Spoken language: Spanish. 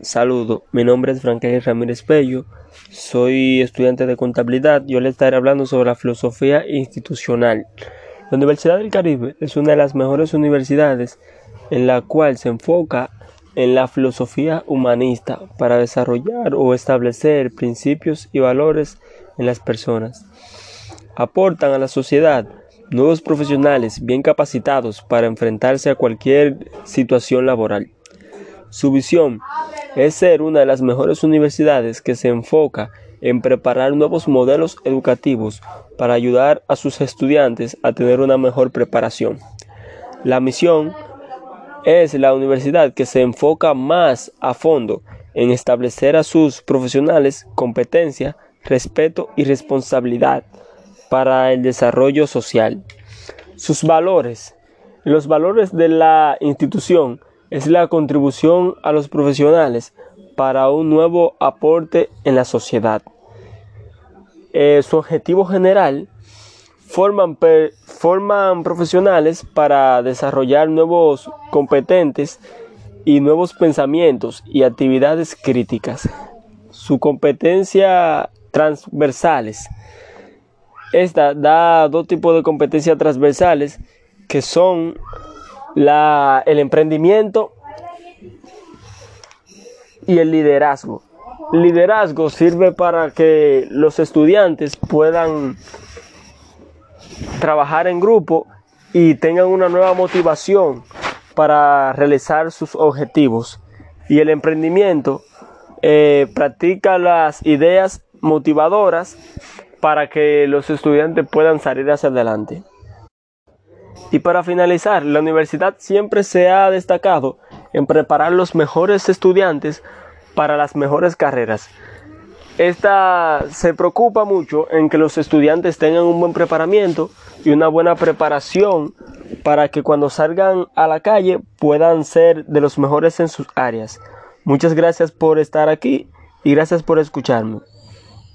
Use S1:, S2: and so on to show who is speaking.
S1: Saludo, mi nombre es Franklin Ramírez Pello, soy estudiante de contabilidad. Yo le estaré hablando sobre la filosofía institucional. La Universidad del Caribe es una de las mejores universidades en la cual se enfoca en la filosofía humanista para desarrollar o establecer principios y valores en las personas. Aportan a la sociedad nuevos profesionales bien capacitados para enfrentarse a cualquier situación laboral. Su visión es ser una de las mejores universidades que se enfoca en preparar nuevos modelos educativos para ayudar a sus estudiantes a tener una mejor preparación. La misión es la universidad que se enfoca más a fondo en establecer a sus profesionales competencia, respeto y responsabilidad para el desarrollo social. Sus valores. Los valores de la institución es la contribución a los profesionales para un nuevo aporte en la sociedad. Eh, su objetivo general forman, forman profesionales para desarrollar nuevos competentes y nuevos pensamientos y actividades críticas. Su competencia transversales. Esta da dos tipos de competencias transversales que son la, el emprendimiento y el liderazgo. liderazgo sirve para que los estudiantes puedan trabajar en grupo y tengan una nueva motivación para realizar sus objetivos. Y el emprendimiento eh, practica las ideas motivadoras para que los estudiantes puedan salir hacia adelante. Y para finalizar, la universidad siempre se ha destacado en preparar los mejores estudiantes para las mejores carreras. Esta se preocupa mucho en que los estudiantes tengan un buen preparamiento y una buena preparación para que cuando salgan a la calle puedan ser de los mejores en sus áreas. Muchas gracias por estar aquí y gracias por escucharme.